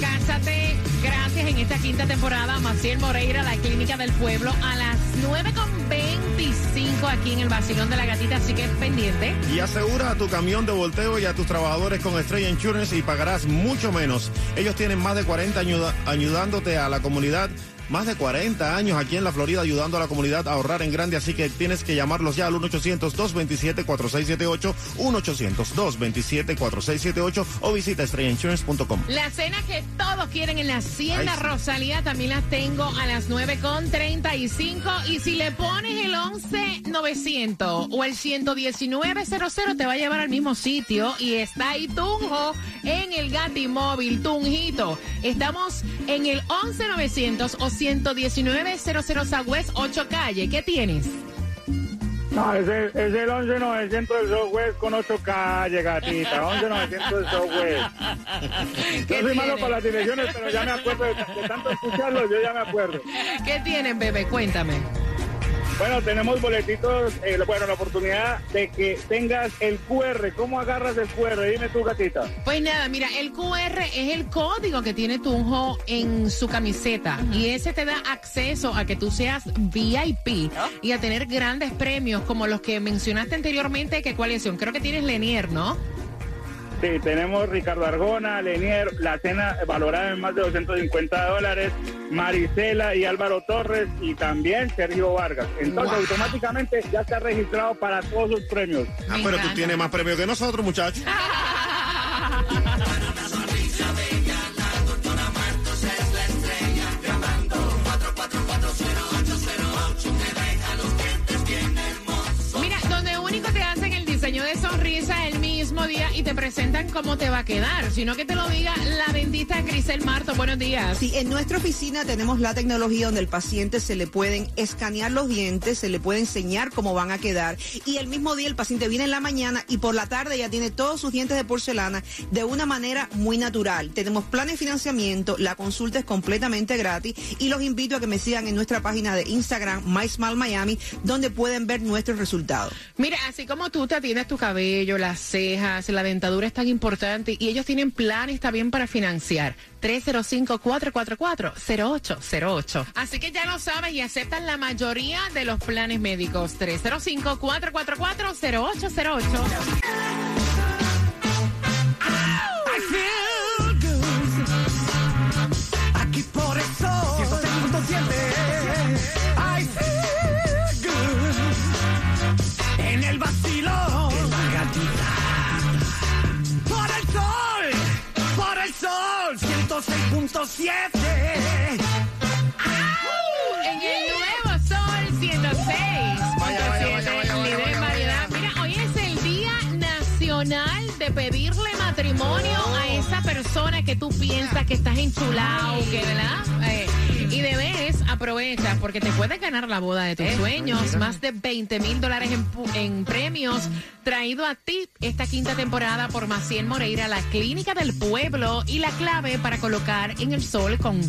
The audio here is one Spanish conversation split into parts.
Cásate. Gracias en esta quinta temporada. Maciel Moreira, la clínica del pueblo, a las 9.25 aquí en el vacilón de la gatita. Así que pendiente. Y asegura a tu camión de volteo y a tus trabajadores con Estrella Insurance y pagarás mucho menos. Ellos tienen más de 40 años ayudándote a la comunidad. Más de 40 años aquí en la Florida ayudando a la comunidad a ahorrar en grande, así que tienes que llamarlos ya al 1-800-227-4678, 1-800-227-4678 o visita estrellainsurance.com. La cena que todos quieren en la Hacienda Rosalía también las tengo a las 9.35 y si le pones el 11-900 o el 119-00 te va a llevar al mismo sitio y está ahí Tunjo en el Gati Móvil, Tunjito. Estamos en el 11-900 o 119-00 Southwest 8 Calle. ¿Qué tienes? No, es el, es el 11900 del Southwest con 8 calle, gatita. 11900 del Southwest. ¿Qué Yo soy malo tiene? con las direcciones, pero ya me acuerdo de, de tanto escucharlo, yo ya me acuerdo. ¿Qué tienen, bebé? Cuéntame. Bueno, tenemos boletitos, eh, bueno, la oportunidad de que tengas el QR. ¿Cómo agarras el QR? Dime tú, gatita. Pues nada, mira, el QR es el código que tiene Tunjo en su camiseta y ese te da acceso a que tú seas VIP y a tener grandes premios como los que mencionaste anteriormente, que cuáles son. Creo que tienes Lenier, ¿no? Sí, tenemos Ricardo Argona, Lenier, la cena valorada en más de 250 dólares, Marisela y Álvaro Torres y también Sergio Vargas. Entonces, Wow. automáticamente ya está registrado para todos sus premios. Ah, pero tú tienes más premios que nosotros, muchachos. y te presentan cómo te va a quedar, sino que te lo diga la dentista Grisel Marto. Buenos días. Sí, en nuestra oficina tenemos la tecnología donde el paciente se le pueden escanear los dientes, se le puede enseñar cómo van a quedar y el mismo día el paciente viene en la mañana y por la tarde ya tiene todos sus dientes de porcelana de una manera muy natural. Tenemos plan de financiamiento, la consulta es completamente gratis y los invito a que me sigan en nuestra página de Instagram, MySmileMiami, donde pueden ver nuestros resultados. Mira, así como tú te atiendes tu cabello, las cejas, la dentadura es tan importante y ellos tienen planes también para financiar. 305-444-0808. Así que ya lo sabes y aceptan la mayoría de los planes médicos. 305-444-0808. Persona que tú piensas que estás enchulado, que, ¿verdad? Eh, y de vez aprovechas porque te puedes ganar la boda de tus sueños. Más de 20 mil dólares en, en premios traído a ti esta quinta temporada por Maciel Moreira, la clínica del pueblo y la clave para colocar en el sol con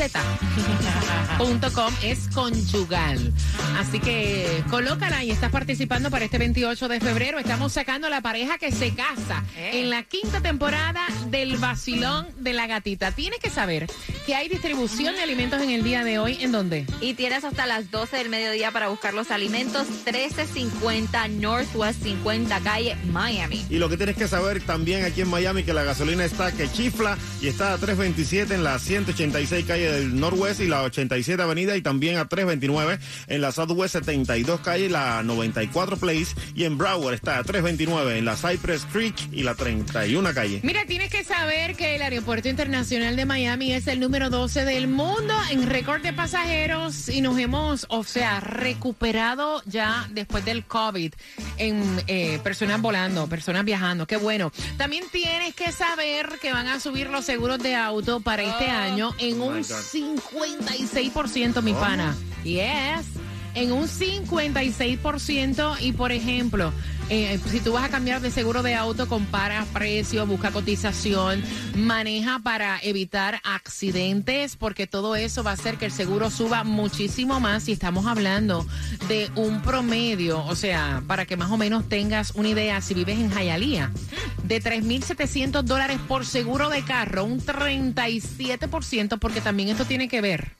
Z.com es conyugal. Así que colócala y estás participando para este 28 de febrero. Estamos sacando la pareja que se casa en la quinta temporada del vacilón de la gatita. Tienes que saber que hay distribución de alimentos en el día de hoy. ¿En dónde? Y tienes hasta las 12 del mediodía para buscar los alimentos. 1350 Northwest 50 Calle, Miami. Y lo que tienes que saber también aquí en Miami que la gasolina está que chifla y está a 327 en la 186 calle del Norwest y la 87 Avenida y también a 329 en la Southwest 72 calle y la 94 Place y en Broward está a 329 en la Cypress Creek y la 31 calle. Mira, tienes que saber que el Aeropuerto Internacional de Miami es el número 12 del mundo en récord de pasajeros y nos hemos, o sea, recuperado ya después del COVID en eh, personas volando, personas viajando. Qué bueno. También tienes que saber que van a subir los seguros de auto para este año en un 56%, mi pana. Yes en un 56% y por ejemplo, eh, si tú vas a cambiar de seguro de auto, compara precio, busca cotización, maneja para evitar accidentes, porque todo eso va a hacer que el seguro suba muchísimo más. Si estamos hablando de un promedio, o sea, para que más o menos tengas una idea, si vives en Jayalía, de 3.700 dólares por seguro de carro, un 37%, porque también esto tiene que ver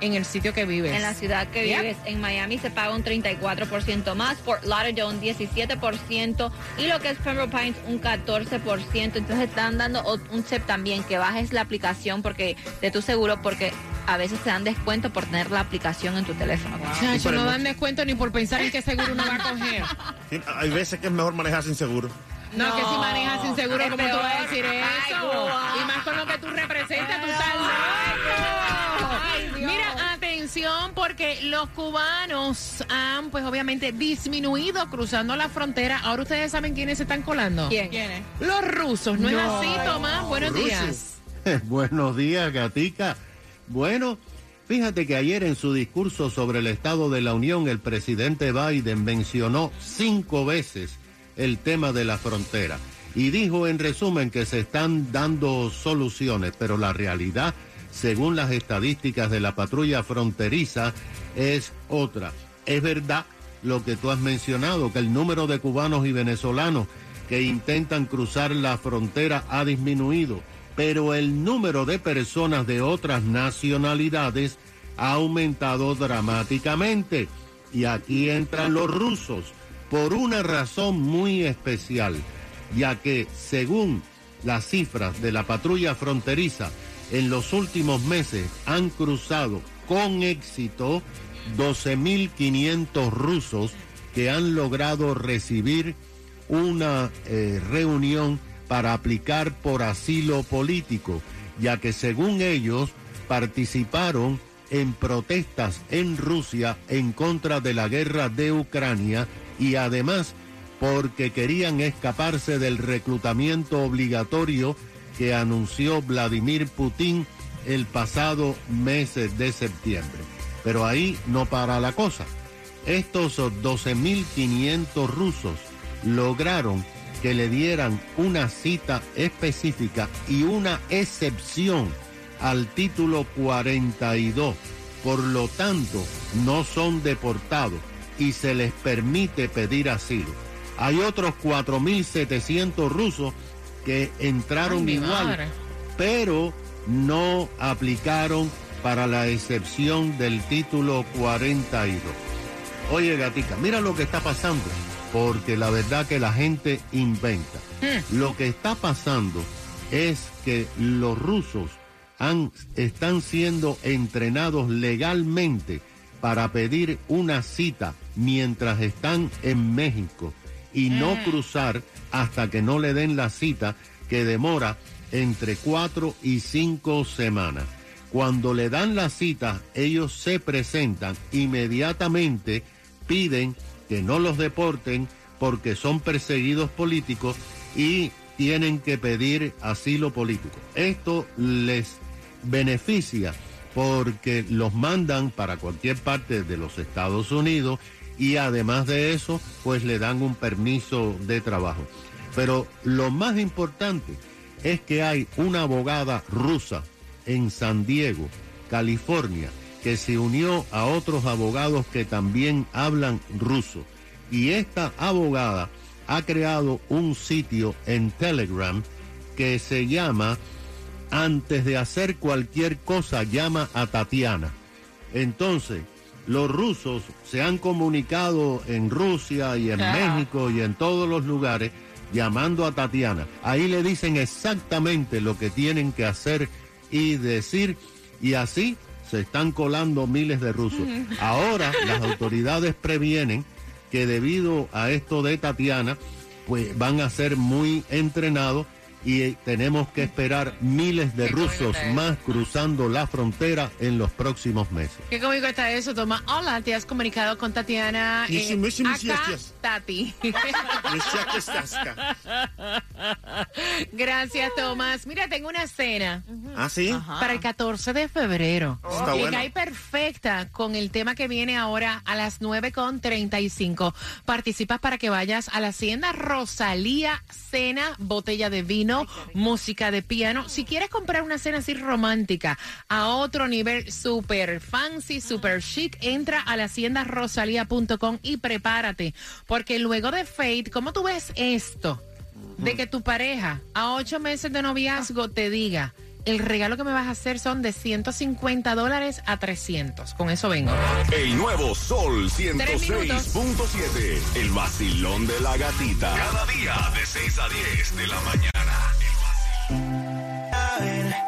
en el sitio que vives. En la ciudad que vives. En Miami se paga un 34% más, Fort Lauderdale un 17% y lo que es Pembroke Pines un 14%. Entonces están dando un tip también que bajes la aplicación porque de tu seguro porque a veces te dan descuento por tener la aplicación en tu teléfono. No dan descuento ni por pensar en qué seguro uno va a coger. Hay veces que es mejor manejar sin seguro. No, que si manejas sin seguro, ¿cómo tú vas a decir eso? y más con lo que tú representas, tú estás atención, porque los cubanos han, pues obviamente, disminuido cruzando la frontera. Ahora ustedes saben quiénes se están colando. ¿Quién? ¿Quiénes? Los rusos, ¿no, es así, Tomás? Buenos días. Buenos días, Gatica. Bueno, fíjate que ayer en su discurso sobre el Estado de la Unión, el presidente Biden mencionó cinco veces el tema de la frontera. Y dijo en resumen que se están dando soluciones, pero la realidad, según las estadísticas de la patrulla fronteriza, es otra. Es verdad lo que tú has mencionado, que el número de cubanos y venezolanos que intentan cruzar la frontera ha disminuido, pero el número de personas de otras nacionalidades ha aumentado dramáticamente. Y aquí entran los rusos por una razón muy especial, ya que según las cifras de la patrulla fronteriza, en los últimos meses han cruzado con éxito 12.500 rusos que han logrado recibir una eh, reunión para aplicar por asilo político, ya que según ellos participaron en protestas en Rusia en contra de la guerra de Ucrania y además porque querían escaparse del reclutamiento obligatorio que anunció Vladimir Putin el pasado mes de septiembre. Pero ahí no para la cosa. Estos 12.500 rusos lograron que le dieran una cita específica y una excepción al título 42. Por lo tanto, no son deportados y se les permite pedir asilo. Hay otros 4.700 rusos que entraron igual, pero no aplicaron para la excepción del título 42. Oye, gatica, mira lo que está pasando, porque la verdad que la gente inventa. Hmm. Lo que está pasando es que los rusos han, están siendo entrenados legalmente para pedir una cita mientras están en México y no Mm. cruzar hasta que no le den la cita que demora entre cuatro y cinco semanas. Cuando le dan la cita, ellos se presentan inmediatamente, piden que no los deporten porque son perseguidos políticos y tienen que pedir asilo político. Esto les beneficia porque los mandan para cualquier parte de los Estados Unidos y además de eso, pues le dan un permiso de trabajo. Pero lo más importante es que hay una abogada rusa en San Diego, California, que se unió a otros abogados que también hablan ruso. Y esta abogada ha creado un sitio en Telegram que se llama Antes de hacer cualquier cosa, llama a Tatiana. Entonces, los rusos se han comunicado en Rusia y en México y en todos los lugares llamando a Tatiana. Ahí le dicen exactamente lo que tienen que hacer y decir Y así se están colando miles de rusos. Ahora las autoridades previenen que debido a esto de Tatiana, pues van a ser muy entrenados y eh, tenemos que esperar miles de Qué rusos más cruzando la frontera en los próximos meses. Qué cómico está eso, Toma. Hola, te has comunicado con Tatiana. Sí, acá. Tati. Gracias, Tomás. Mira, tengo una cena ¿Ah, sí? para el 14 de febrero. Está y bueno. cae perfecta con el tema que viene ahora a las 9.35. Participas para que vayas a la Hacienda Rosalía, cena, botella de vino, música de piano. Si quieres comprar una cena así romántica a otro nivel super fancy, super chic, entra a la haciendarosalía.com y prepárate. Porque luego de Fate, ¿cómo tú ves esto? De que tu pareja a ocho meses de noviazgo te diga, el regalo que me vas a hacer son de 150 dólares a 300. Con eso vengo. El nuevo Sol Tres minutos. 106.7. El vacilón de la gatita. Cada día de 6 a 10 de la mañana. El vacilón.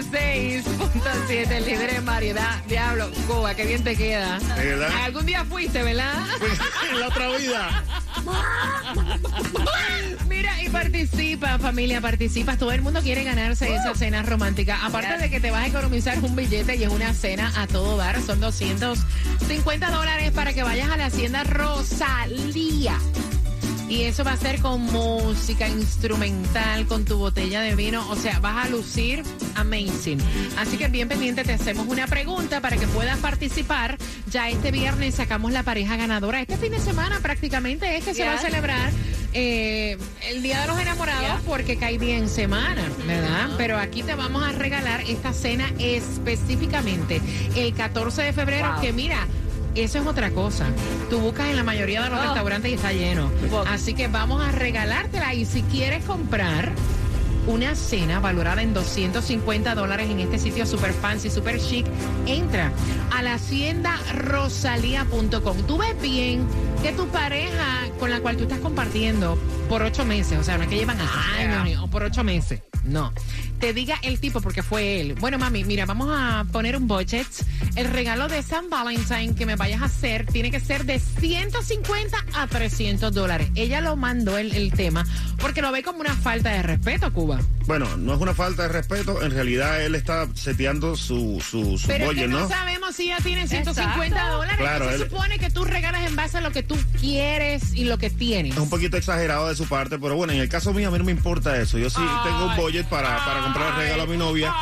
106.7, el líder en variedad. Diablo, Cuba, qué bien te queda. verdad? Algún día fuiste, ¿verdad? en la otra vida. Mira, y participa, familia, participas. Todo el mundo quiere ganarse esa cena romántica. Aparte de que te vas a economizar un billete y es una cena a todo dar, son 250 dólares para que vayas a la hacienda Rosalía. Y eso va a ser con música instrumental, con tu botella de vino. O sea, vas a lucir amazing. Así que bien pendiente, te hacemos una pregunta para que puedas participar. Ya este viernes sacamos la pareja ganadora. Este fin de semana prácticamente es que se va a celebrar eh, el Día de los Enamorados Yeah. porque cae día en semana, ¿verdad? Pero aquí te vamos a regalar esta cena específicamente el 14 de febrero, Wow. que mira, eso es otra cosa. Tú buscas en la mayoría de los Oh. restaurantes y está lleno. Así que vamos a regalártela. Y si quieres comprar una cena valorada en 250 dólares en este sitio super fancy, super chic, entra a la hacienda rosalía.com. Tú ves bien que tu pareja con la cual tú estás compartiendo por ocho meses, o sea, no es que llevan años ni- o por ocho meses, no. Te diga el tipo porque fue él. Bueno, mami, mira, vamos a poner un budget. El regalo de San Valentine que me vayas a hacer tiene que ser de 150 a 300 dólares. Ella lo mandó el, el tema porque lo ve como una falta de respeto, Cuba. Bueno, no es una falta de respeto. En realidad él está seteando su, su, su Pero es budget, que no, ¿no? sabemos si ella tiene 150 Exacto. dólares. Claro, se él- supone que tú regalas en base a lo que tú quieres y lo que tienes. Es un poquito exagerado de su parte, pero bueno, en el caso mío a mí no me importa eso. Yo sí tengo un budget para, para comprar el regalo a mi novia.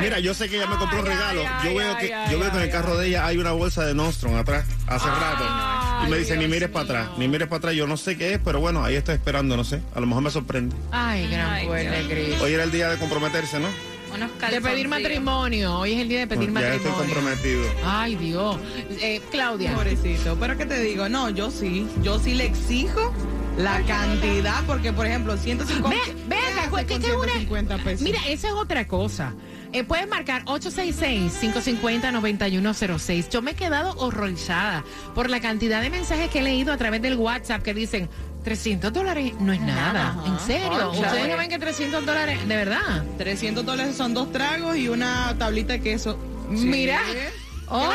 Mira, yo sé que ella me compró un regalo. ay, Yo veo ay, que ay, yo veo que en el ay, carro de ella hay una bolsa de Nostrum atrás, hace rato. no, Y me dice, ni mires para atrás, ni mires para atrás. Yo no sé qué es, pero bueno, ahí estoy esperando, no sé. A lo mejor me sorprende. Ay, gran puerta. Cris. Hoy era el día de comprometerse, ¿no? Unos De pedir matrimonio. Hoy es el día de pedir ya estoy matrimonio. comprometido. Ay, Dios. Eh, Claudia. Pobrecito, pero ¿qué te digo? No, yo sí, yo sí le exijo la cantidad, porque por ejemplo, 150 Ve, ve ¿qué acá, hace ¿qué- con qué es una- 150 pesos? Mira, esa es otra cosa. Eh, puedes marcar 866-550-9106. Yo me he quedado horrorizada por la cantidad de mensajes que he leído a través del WhatsApp que dicen 300 dólares no es nada. Ajá. ¿En serio? ¿Ustedes no ven que 300 dólares, de verdad? 300 dólares son dos tragos y una tablita de queso. Mira. Oh,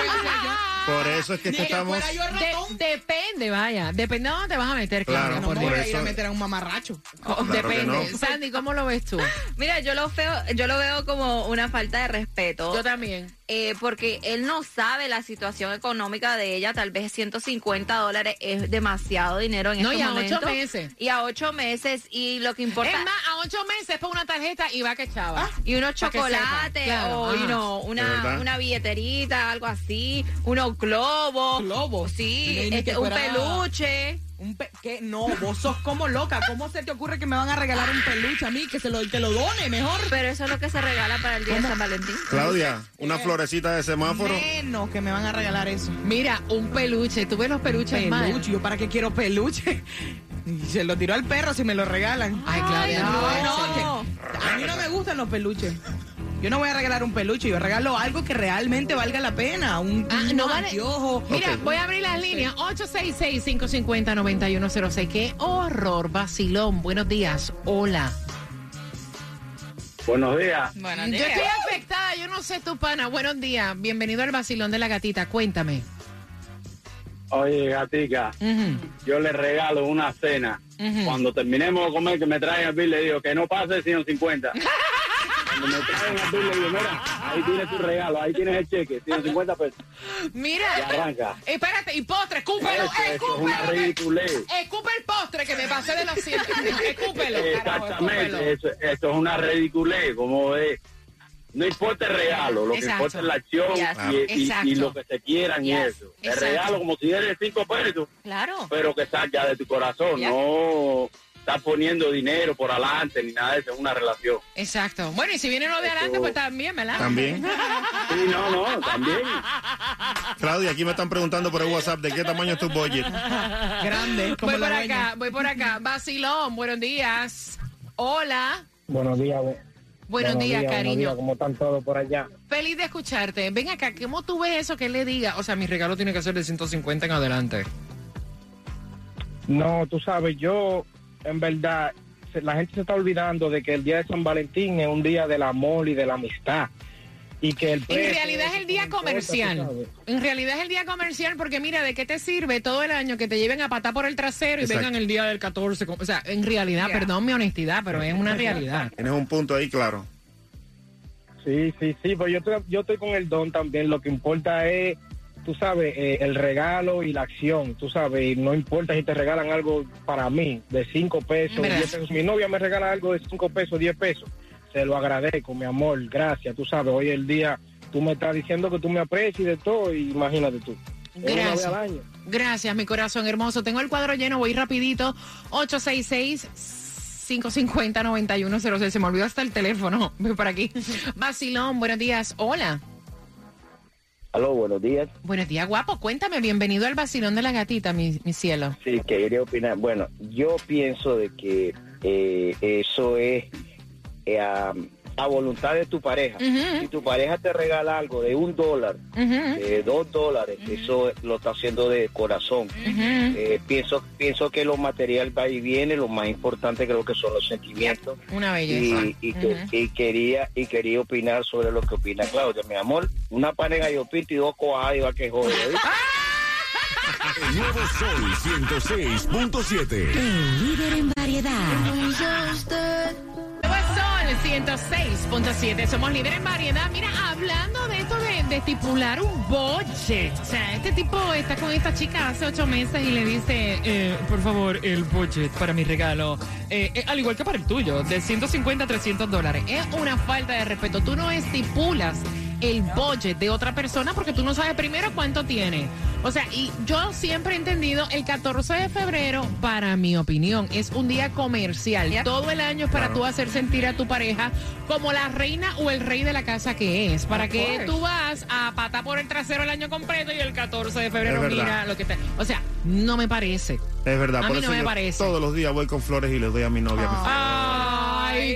Por eso es que que estamos... fuera yo ratón. de- depende, vaya. Depende de dónde te vas a meter, Claro, Claudia, No me voy a ir a meter a un mamarracho. Oh, Claro depende. no. Sandy, ¿cómo lo ves tú? Mira, yo lo veo, yo lo veo como una falta de respeto. Yo también. Eh, porque él no sabe la situación económica de ella. Tal vez 150 dólares es demasiado dinero en No, estos y a ocho momentos. meses. Y a ocho meses. Y lo que importa. Es más, a ocho meses por una tarjeta y va que chava. Y unos chocolates Claro. o you Ah. know, ¿De una, una billeterita, algo así, unos globos. Globos. Sí, este, que un peluche. Un pe- ¿Qué? No, vos sos como loca. ¿Cómo se te ocurre que me van a regalar un peluche a mí? Que se lo, que lo done mejor. Pero eso es lo que se regala para el día de San Valentín. Claudia, una florecita de semáforo. Menos que me van a regalar eso. Mira, un peluche. ¿Tú ves los peluches? Peluche. ¿Yo para qué quiero peluche? Y se lo tiró al perro si me lo regalan. Ay, Claudia, no, no. no, que- a mí no me gustan los peluches. Yo no voy a regalar un peluche, yo regalo algo que realmente valga la pena. Un, Ah, un no vale. anteojo. Mira, voy a abrir las líneas 866-550-9106. Qué horror, vacilón. Buenos días. Hola. Buenos días. Buenos Yo días. estoy afectada, yo no sé tu pana. Buenos días. Bienvenido al vacilón de la gatita. Cuéntame. Oye, gatica, yo le regalo una cena. Cuando terminemos de comer, que me traigan el bill, le digo que no pase sino 50. Cuando me traen el bill, le digo, mira, ahí tienes tu regalo, ahí tienes el cheque, 150 pesos. Mira. Y arranca. Espérate, y postre, escúpelo, Eso, eso es una escúpelo. ridiculez. Escupe el postre que me pasé de los 100. Escúpelo, Exactamente, escúpelo. eso, eso es una ridiculez, como es. No importa el regalo, lo que Exacto. importa es la acción Yes. y, y- y lo que se quieran y Yes. eso. El Exacto. regalo como si eres cinco pesos, Claro. pero que salga de tu corazón, Ya. no estás poniendo dinero por adelante ni nada de eso, es una relación. Exacto. Bueno, y si viene lo de adelante, pues también, ¿verdad? También. Sí, no, no, también. Claudia, aquí me están preguntando por el WhatsApp de qué tamaño es tu budget. Grande. Como Voy por dueña. acá, voy por acá. Vacilón, buenos días. Hola. Buenos días. Buenos días, buenos cariño. días, ¿Cómo están todos por allá? Feliz de escucharte. Ven acá, ¿cómo tú ves eso que él le diga? O sea, mi regalo tiene que ser de 150 en adelante. No, tú sabes, yo, en verdad, se- la gente se está olvidando de que el día de San Valentín es un día del amor y de la amistad. Y que el En realidad es el día comercial. En realidad es el día comercial porque mira, ¿de qué te sirve todo el año que te lleven a patar por el trasero y Exacto. vengan el día del 14? O sea, en realidad, perdón mi honestidad, pero es una realidad. Tienes un punto ahí, claro. Sí, sí, sí, pues yo estoy, yo estoy con el don también. Lo que importa es, tú sabes, eh, el regalo y la acción. Tú sabes, y no importa si te regalan algo para mí de 5 pesos, ¿Verdad? 10 pesos. Mi novia me regala algo de 5 pesos, 10 pesos. Se lo agradezco, mi amor, gracias. Tú sabes, hoy el día tú me estás diciendo que tú me aprecias y de todo, y imagínate tú. Es una vez Gracias. al año. Gracias, mi corazón hermoso. Tengo el cuadro lleno, voy rapidito. 866 550-9106. Se me olvidó hasta el teléfono. Voy por aquí. Vacilón, buenos días. Hola. Aló, buenos días. Buenos días, guapo. Cuéntame, bienvenido al vacilón de la gatita, mi, mi cielo. Sí, que quería opinar. Bueno, yo pienso de que eh, eso es eh, a voluntad de tu pareja. Ujú. Si tu pareja te regala algo de un dólar, de dos dólares, eso lo está haciendo de corazón. Eh, pienso pienso que lo material va y viene, lo más importante creo que son los sentimientos. Una belleza. Y, y, que- Ujú. y quería y quería opinar sobre lo que opina Claudia. Mi amor, una pana de gallo pinto y dos coajas y va que jode. ¿oíste? El nuevo Sol 106.7. líder en variedad. Sol 106.7. Somos líderes en variedad. Mira, hablando de esto de, de estipular un budget. O sea, este tipo está con esta chica hace ocho meses y le dice, eh, por favor, el budget para mi regalo. eh, eh, al igual que para el tuyo, de 150 a 300 dólares. Es una falta de respeto. Tú no estipulas el budget de otra persona porque tú no sabes primero cuánto tiene. O sea, y yo siempre he entendido el 14 de febrero, para mi opinión, es un día comercial. Todo el año es para tú hacer sentir a tu pareja como la reina o el rey de la casa que es. ¿Para que course. tú vas a patar por el trasero el año completo y el 14 de febrero mira lo que te... O sea, no me parece. Es verdad, A por mí eso no me yo parece. todos los días voy con flores y les doy a mi novia. mi Ay,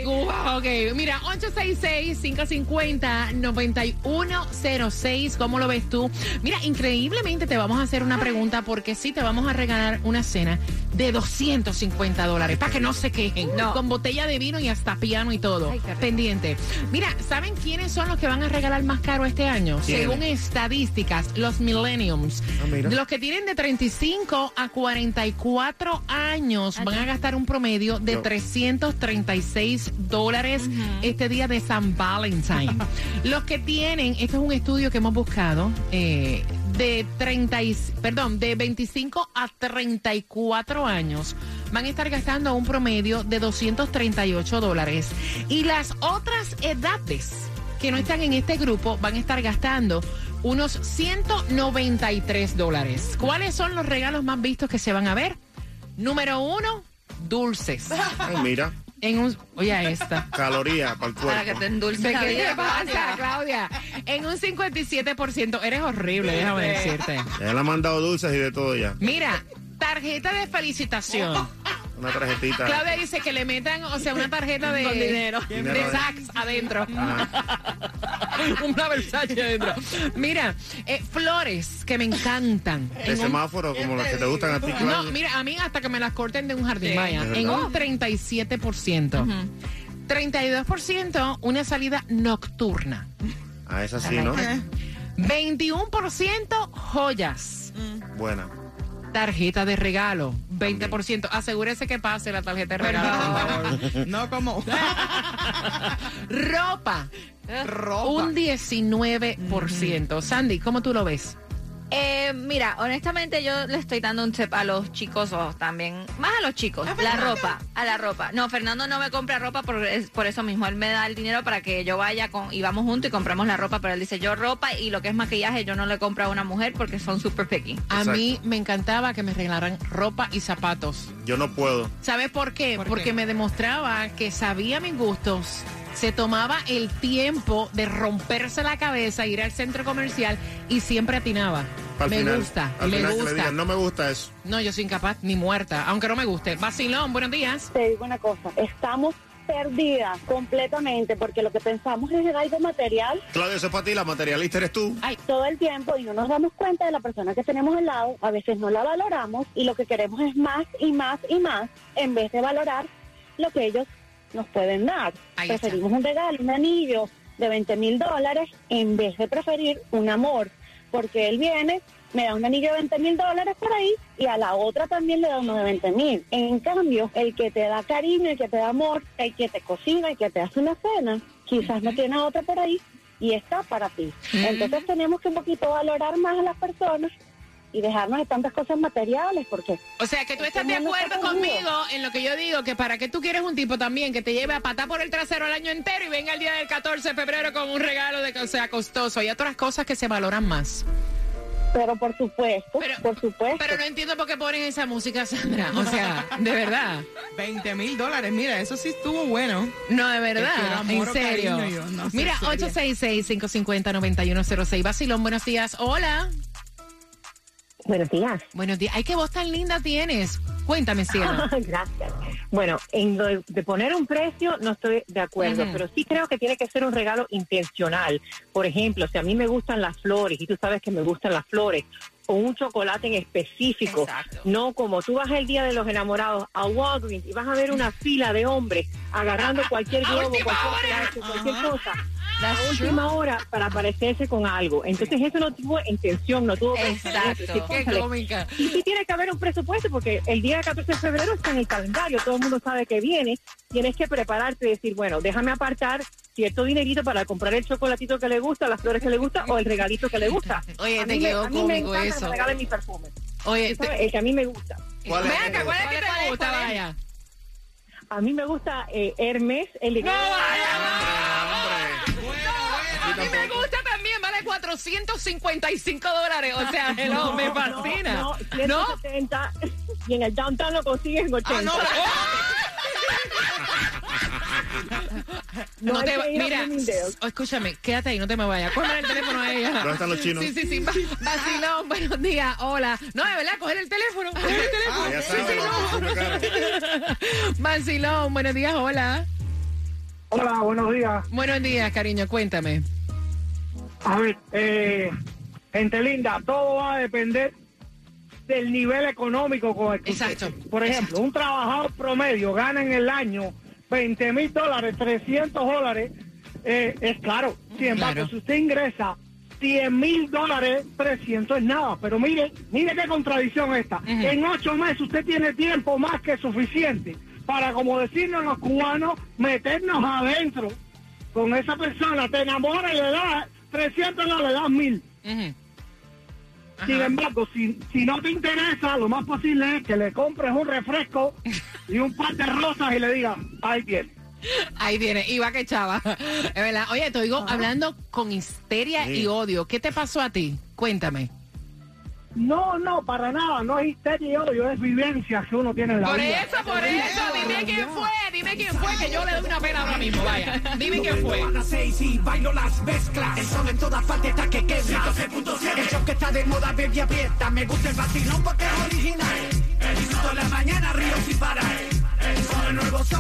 Ok, mira, 866-550-9106. ¿Cómo lo ves tú? Mira, increíblemente te vamos a hacer una pregunta porque sí te vamos a regalar una cena de 250 dólares para que no se quejen. Con botella de vino y hasta piano y todo. Ay. Pendiente. Mira, ¿saben quiénes son los que van a regalar más caro este año? Según estadísticas, los millenniums. Ah. Los que tienen de 35 a 44 años van a gastar un promedio de Yo. 336 dólares este día de San Valentine. Los que tienen, esto es un estudio que hemos buscado, eh, de 30, y- perdón, de 25 a 34 años van a estar gastando un promedio de 238 dólares. Y las otras edades que no están en este grupo van a estar gastando unos 193 dólares. ¿Cuáles son los regalos más vistos que se van a ver? Número uno, dulces. Ay, mira, En un, oye esta. caloría para el Para que cuerpo. te endulces ¿De la qué te pasa, Claudia. En un 57%. Eres horrible, déjame decirte. Ya le han mandado dulces y de todo ya. Mira, tarjeta de felicitación. Una tarjetita. Claudia dice que le metan, o sea, una tarjeta de, Con dinero. de de- Saks adentro. Ajá. una Versace adentro. Mira, eh, flores que me encantan. De En un- semáforo, como los que te gustan a ti, no, mira, a mí hasta que me las corten de un jardín, Sí. vaya. En un 37%. 32% una salida nocturna. Ah, esa sí, ¿no? 21% joyas. Buena. Tarjeta de regalo, 20%. Asegúrese que pase la tarjeta de regalo. No como. Ropa, Ropa. un 19%. Sandy, ¿cómo tú lo ves? Eh, mira, honestamente yo le estoy dando un tip a los chicos o también, más a los chicos, la ropa, a la ropa. No, Fernando no me compra ropa por, es- por eso mismo, él me da el dinero para que yo vaya con, y vamos juntos y compramos la ropa, pero él dice yo ropa y lo que es maquillaje yo no le compro a una mujer porque son super picky. A mí me encantaba que me regalaran ropa y zapatos. Yo no puedo. ¿Sabes por qué? ¿Por Porque qué? me demostraba que sabía mis gustos. Se tomaba el tiempo de romperse la cabeza, ir al centro comercial y siempre atinaba. Al me final, gusta, al me final que le gusta. digan, no me gusta eso. No, yo soy incapaz ni muerta, aunque no me guste. Vacilón, buenos días. Te digo una cosa, estamos perdidas completamente porque lo que pensamos es en algo material Claudia, eso es para ti, la materialista eres tú. todo el tiempo y no nos damos cuenta de la persona que tenemos al lado, a veces no la valoramos y lo que queremos es más y más y más en vez de valorar lo que ellos nos pueden dar. Ahí está. Preferimos un regalo, un anillo de 20 mil dólares en vez de preferir un amor, porque él viene, me da un anillo de 20 mil dólares por ahí y a la otra también le da uno de 20 mil. En cambio, el que te da cariño, el que te da amor, el que te cocina, el que te hace una cena, quizás no tiene otra por ahí y está para ti. Entonces tenemos que un poquito valorar más a las personas y dejarnos de tantas cosas materiales, porque O sea, que tú estás de acuerdo conmigo en lo que yo digo, que para qué tú quieres un tipo también que te lleve a patar por el trasero el año entero y venga el día del 14 de febrero con un regalo de que sea costoso. Hay otras cosas que se valoran más. pero por supuesto, Pero- por supuesto. Pero no entiendo por qué ponen esa música, Sandra. O sea, de verdad. 20 mil dólares, mira, eso sí estuvo bueno. No, de verdad. En serio. cariño, yo no Mira, seria. 866-550-9106. Basilón, buenos días. Hola. Buenos días. Buenos días. Ay, qué voz tan linda tienes. Cuéntame, cielo. Gracias. Bueno, en lo de, poner un precio no estoy de acuerdo, pero sí creo que tiene que ser un regalo intencional. Por ejemplo, si a mí me gustan las flores y tú sabes que me gustan las flores, o un chocolate en específico, Exacto. no como tú vas el día de los enamorados a Walgreens y vas a ver una fila de hombres agarrando cualquier globo, cualquier, pedazo, cualquier cosa. That's a true. última hora para parecerse con algo. Entonces eso no tuvo intención, no tuvo pensamiento. Exacto. Decir, Qué "Cónchale, cómica. y sí tiene que haber un presupuesto porque el día 14 de febrero está en el calendario, todo el mundo sabe que viene, tienes que prepararte y decir, bueno, déjame apartar cierto dinerito para comprar el chocolatito que le gusta, las flores que le gusta o el regalito que le gusta. Oye, a te mí, me, quedó a mí me cómico encanta eso. que me regalen mis perfumes. Oye, te- el que a mí me gusta. ¿Cuál es? ven acá, ¿cuál es que ¿Cuál es, te gusta? Vaya. A mí me gusta eh, Hermes, el de... No, vaya. 455 dólares. O sea, hello, me fascina. No, no, 170, y en el downtown lo consigues en 80. Ah, no, No No te mira, oh, escúchame, quédate ahí, no te me vayas. Cógeme el teléfono a ella. ¿Dónde están los chinos? Sí, sí, sí. va- Vacilón, buenos días. Hola. No, de verdad, coger el teléfono. Coger el teléfono. Ah, ya Sí, no, no. Vacilón, buenos días, hola. Hola, buenos días. Buenos días, cariño, cuéntame. A ver, eh, gente linda, todo va a depender del nivel económico con el que Exacto. Por ejemplo, un trabajador promedio gana en el año 20 mil dólares, 300 dólares, eh, es claro. Sin embargo, Claro. si usted ingresa 100 mil dólares, 300 es nada. Pero mire, mire qué contradicción esta. En ocho meses usted tiene tiempo más que suficiente para, como decirnos los cubanos, meternos adentro con esa persona. Te enamoras y le das 300, no le das mil. Sin embargo, si, si no te interesa, lo más posible es que le compres un refresco y un par de rosas y le digas, ahí tiene. Ahí tiene, iba que chava. Es verdad. Oye, te oigo hablando con histeria Sí. y odio. ¿Qué te pasó a ti? Cuéntame. No, no, para nada, no es histeria y odio, es vivencias que uno tiene en la Por vida. eso, por eso, dime quién fue, dime quién fue, que yo le doy una pena ahora mismo, vaya. Dime quién fue. A las seis y bailo las mezclas. El sol en todas partes está que. 106.7. El show que está de moda, baby, aprieta. Me gusta el vacilón porque es original. Disfruto en la mañana, río sin parar. Con el nuevo sol,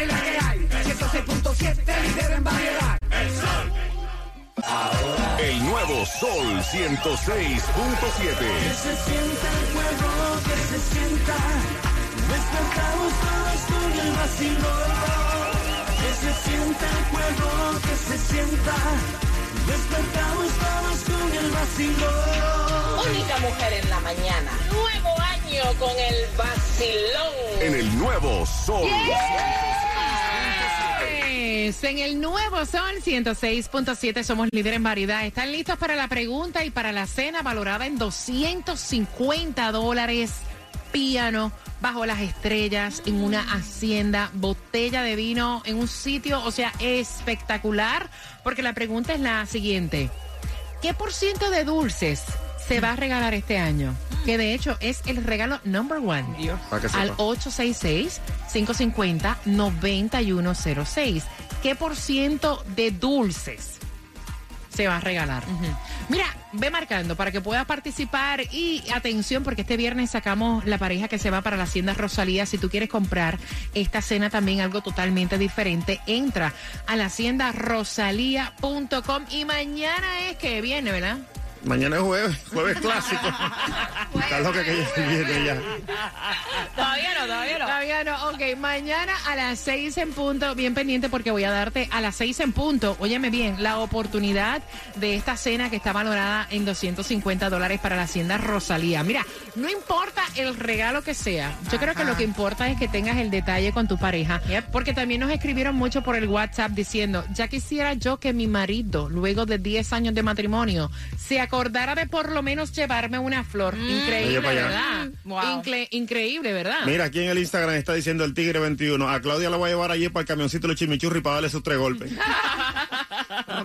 es la que hay. 106.7, líder en variedad. El sol. El nuevo Sol 106.7. Que se sienta el juego, que se sienta. Despertamos todos con el vacilón. Que se sienta el juego, que se sienta. Despertamos todos con el vacilón. Única mujer en la mañana. Nuevo año con el vacilón. En el nuevo Sol. Es En el nuevo Sol 106.7 somos líder en variedad. ¿Están listos para la pregunta y para la cena valorada en 250 dólares? Piano bajo las estrellas en una hacienda, botella de vino en un sitio, o sea, espectacular. Porque la pregunta es la siguiente. ¿Qué por ciento de dulces se va a regalar este año? Que de hecho es el regalo number one. Al sepa. 866-550-9106. ¿Qué por ciento de dulces se va a regalar? Mira, ve marcando para que puedas participar y atención porque este viernes sacamos la pareja que se va para la Hacienda Rosalía. Si tú quieres comprar esta cena también algo totalmente diferente, entra a la hacienda rosalía.com y mañana es que viene, ¿verdad? Mañana es jueves, jueves clásico. Está loca que ya viene ya. Todavía no, todavía no. Todavía no. Ok, mañana a las seis en punto, bien pendiente porque voy a darte a las seis en punto, óyeme bien, la oportunidad de esta cena que está valorada en 250 dólares para la Hacienda Rosalía. Mira, no importa el regalo que sea, yo creo que lo que importa es que tengas el detalle con tu pareja, porque también nos escribieron mucho por el WhatsApp diciendo, ya quisiera yo que mi marido, luego de 10 años de matrimonio, se acordara de por lo menos llevarme una flor. Increíble, para allá. ¿verdad? Incre- increíble, ¿verdad? Mira, aquí en el Instagram está diciendo el Tigre 21. A Claudia la voy a llevar allí para el camioncito de los chimichurri para darle sus tres golpes.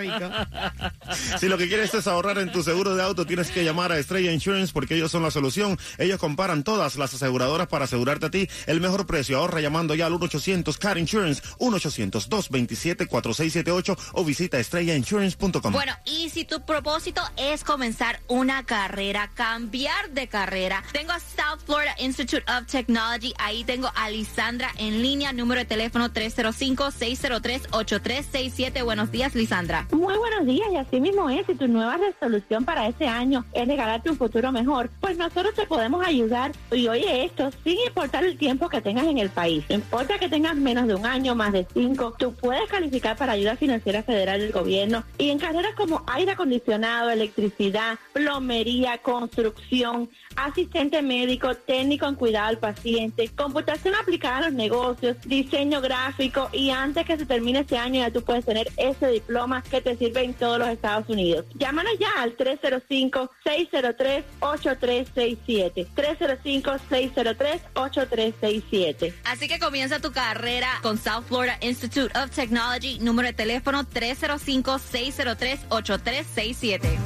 Si lo que quieres es ahorrar en tu seguro de auto, tienes que llamar a Estrella Insurance porque ellos son la solución. Ellos comparan todas las aseguradoras para asegurarte a ti el mejor precio. Ahorra llamando ya al 1-800-CAR Insurance, 1-800-227-4678 o visita estrellainsurance.com. Bueno, y si tu propósito es comenzar una carrera, cambiar de carrera, tengo a South Florida Institute of Technology. Ahí tengo a Lisandra en línea, número de teléfono 305-603-8367. Buenos días, Lisandra. Muy buenos días y así mismo es. Si tu nueva resolución para este año es regalarte un futuro mejor, pues nosotros te podemos ayudar. Y oye esto, sin importar el tiempo que tengas en el país, no importa que tengas menos de un año, más de cinco, tú puedes calificar para ayuda financiera federal del gobierno y en carreras como aire acondicionado, electricidad, plomería, construcción, asistente médico, técnico en cuidado al paciente, computación aplicada a los negocios, diseño gráfico y antes que se termine este año ya tú puedes tener ese diploma te sirve en todos los Estados Unidos. Llámanos ya al 305-603-8367. 305-603-8367. Así que comienza tu carrera con South Florida Institute of Technology, número de teléfono 305-603-8367.